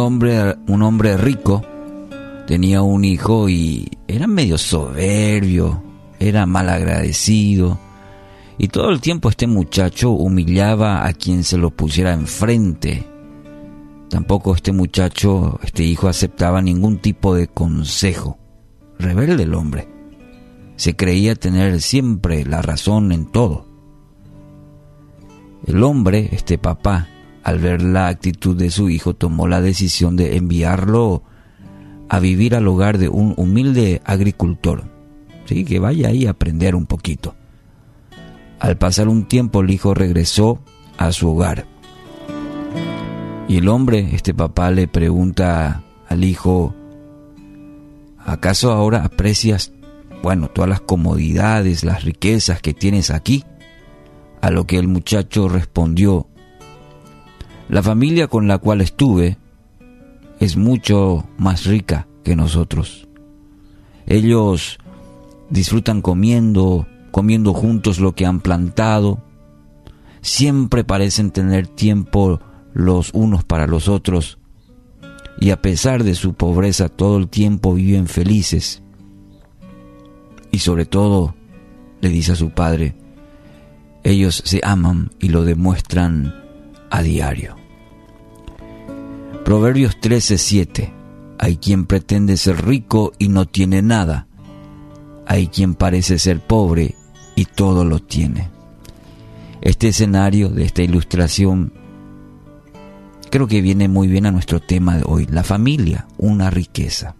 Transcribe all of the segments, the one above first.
hombre, un hombre rico tenía un hijo y era medio soberbio, era mal agradecido. Y todo el tiempo este muchacho humillaba a quien se lo pusiera enfrente. Tampoco este muchacho, este hijo, aceptaba ningún tipo de consejo. Rebelde el hombre. Se creía tener siempre la razón en todo. El hombre, este papá, al ver la actitud de su hijo, tomó la decisión de enviarlo a vivir al hogar de un humilde agricultor. Sí, que vaya ahí a aprender un poquito. Al pasar un tiempo el hijo regresó a su hogar. Y el hombre, este papá, le pregunta al hijo, ¿acaso ahora aprecias, bueno, todas las comodidades, las riquezas que tienes aquí? A lo que el muchacho respondió, la familia con la cual estuve es mucho más rica que nosotros. Ellos disfrutan comiendo, comiendo juntos lo que han plantado. Siempre parecen tener tiempo los unos para los otros. Y a pesar de su pobreza todo el tiempo viven felices. Y sobre todo, le dice a su padre, ellos se aman y lo demuestran a diario. Proverbios 13:7 Hay quien pretende ser rico y no tiene nada. Hay quien parece ser pobre y todo lo tiene. Este escenario de esta ilustración creo que viene muy bien a nuestro tema de hoy, la familia, una riqueza.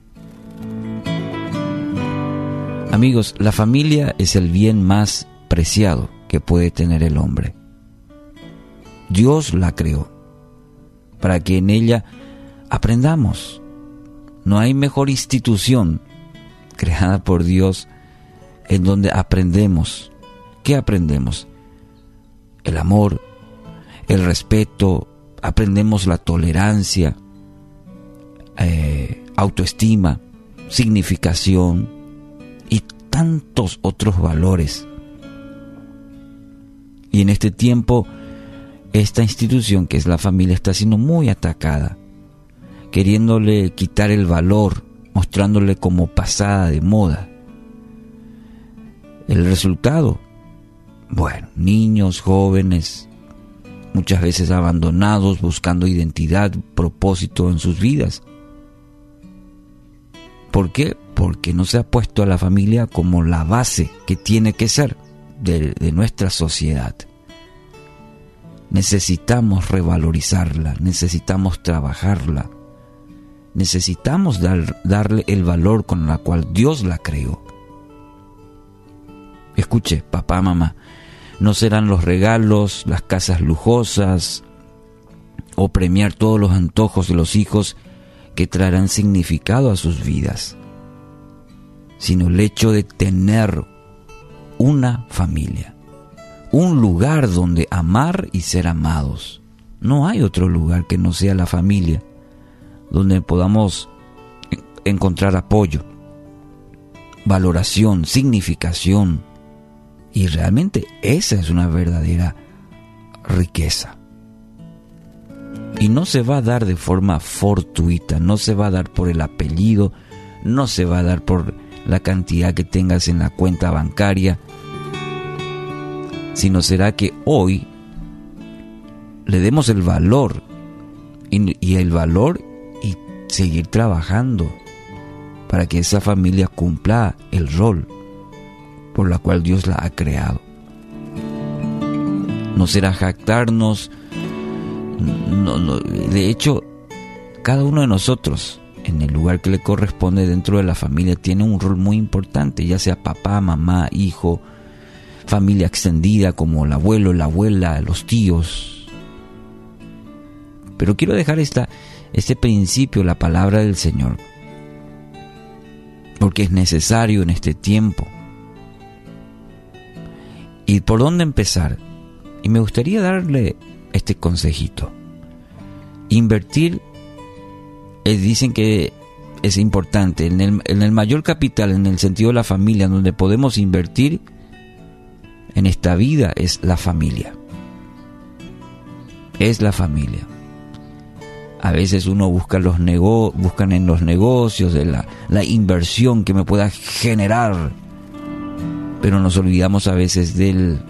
Amigos, la familia es el bien más preciado que puede tener el hombre. Dios la creó para que en ella aprendamos. No hay mejor institución creada por Dios en donde aprendemos. ¿Qué aprendemos? El amor, el respeto, aprendemos la tolerancia, eh, autoestima, significación y tantos otros valores. Y en este tiempo esta institución que es la familia está siendo muy atacada, queriéndole quitar el valor, mostrándole como pasada de moda. El resultado, bueno, niños, jóvenes, muchas veces abandonados, buscando identidad, propósito en sus vidas. ¿Por qué? Porque no se ha puesto a la familia como la base que tiene que ser de, de nuestra sociedad necesitamos revalorizarla, necesitamos trabajarla, necesitamos darle el valor con el cual Dios la creó. Escuche, papá, mamá, no serán los regalos, las casas lujosas o premiar todos los antojos de los hijos que traerán significado a sus vidas, sino el hecho de tener una familia un lugar donde amar y ser amados. No hay otro lugar que no sea la familia, donde podamos encontrar apoyo, valoración, significación. Y realmente esa es una verdadera riqueza. Y no se va a dar de forma fortuita, no se va a dar por el apellido, no se va a dar por la cantidad que tengas en la cuenta bancaria, sino será que hoy le demos el valor y, el valor y seguir trabajando para que esa familia cumpla el rol por la cual Dios la ha creado. No será jactarnos, de hecho, cada uno de nosotros en el lugar que le corresponde dentro de la familia tiene un rol muy importante, ya sea papá, mamá, hijo, familia extendida como el abuelo, la abuela, los tíos. Pero quiero dejar esta, este principio, la palabra del Señor, porque es necesario en este tiempo. ¿Y por dónde empezar? Y me gustaría darle este consejito. Invertir, eh, dicen que es importante. En el, en el mayor capital, en el sentido de la familia, donde podemos invertir, en esta vida es la familia. Es la familia. A veces uno busca los en los negocios, la, la inversión que me pueda generar, pero nos olvidamos a veces del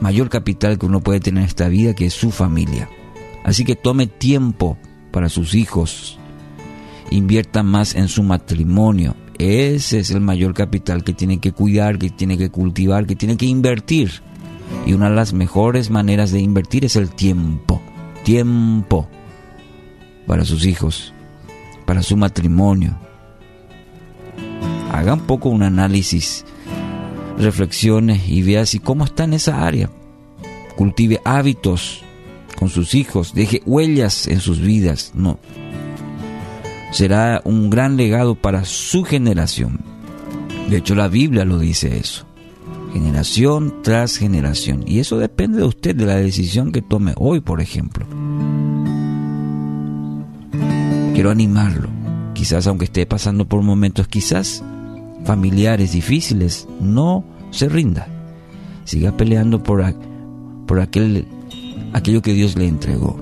mayor capital que uno puede tener en esta vida, que es su familia. Así que tome tiempo para sus hijos, invierta más en su matrimonio. Ese es el mayor capital que tiene que cuidar, que tiene que cultivar, que tiene que invertir. Y una de las mejores maneras de invertir es el tiempo. Tiempo para sus hijos, para su matrimonio. Haga un poco un análisis, reflexiones y vea si cómo está en esa área. Cultive hábitos con sus hijos, deje huellas en sus vidas. No. Será un gran legado para su generación. De hecho, la Biblia lo dice eso. Generación tras generación. Y eso depende de usted, de la decisión que tome hoy, por ejemplo. Quiero animarlo. Quizás aunque esté pasando por momentos quizás familiares difíciles, no se rinda. Siga peleando por, por aquel, aquello que Dios le entregó.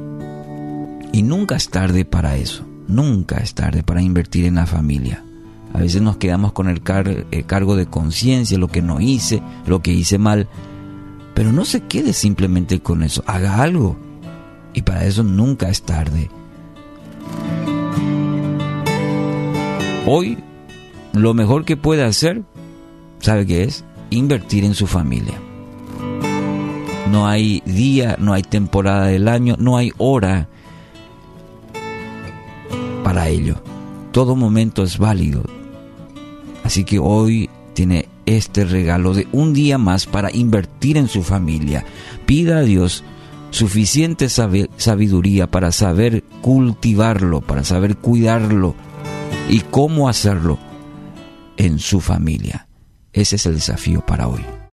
Y nunca es tarde para eso. Nunca es tarde para invertir en la familia. A veces nos quedamos con el, el cargo de conciencia, lo que no hice, lo que hice mal. Pero no se quede simplemente con eso. Haga algo. Y para eso nunca es tarde. Hoy lo mejor que puede hacer, ¿sabe qué es? Invertir en su familia. No hay día, no hay temporada del año, no hay hora para ello. Todo momento es válido. Así que hoy tiene este regalo de un día más para invertir en su familia. Pida a Dios suficiente sabiduría para saber cultivarlo, para saber cuidarlo y cómo hacerlo en su familia. Ese es el desafío para hoy.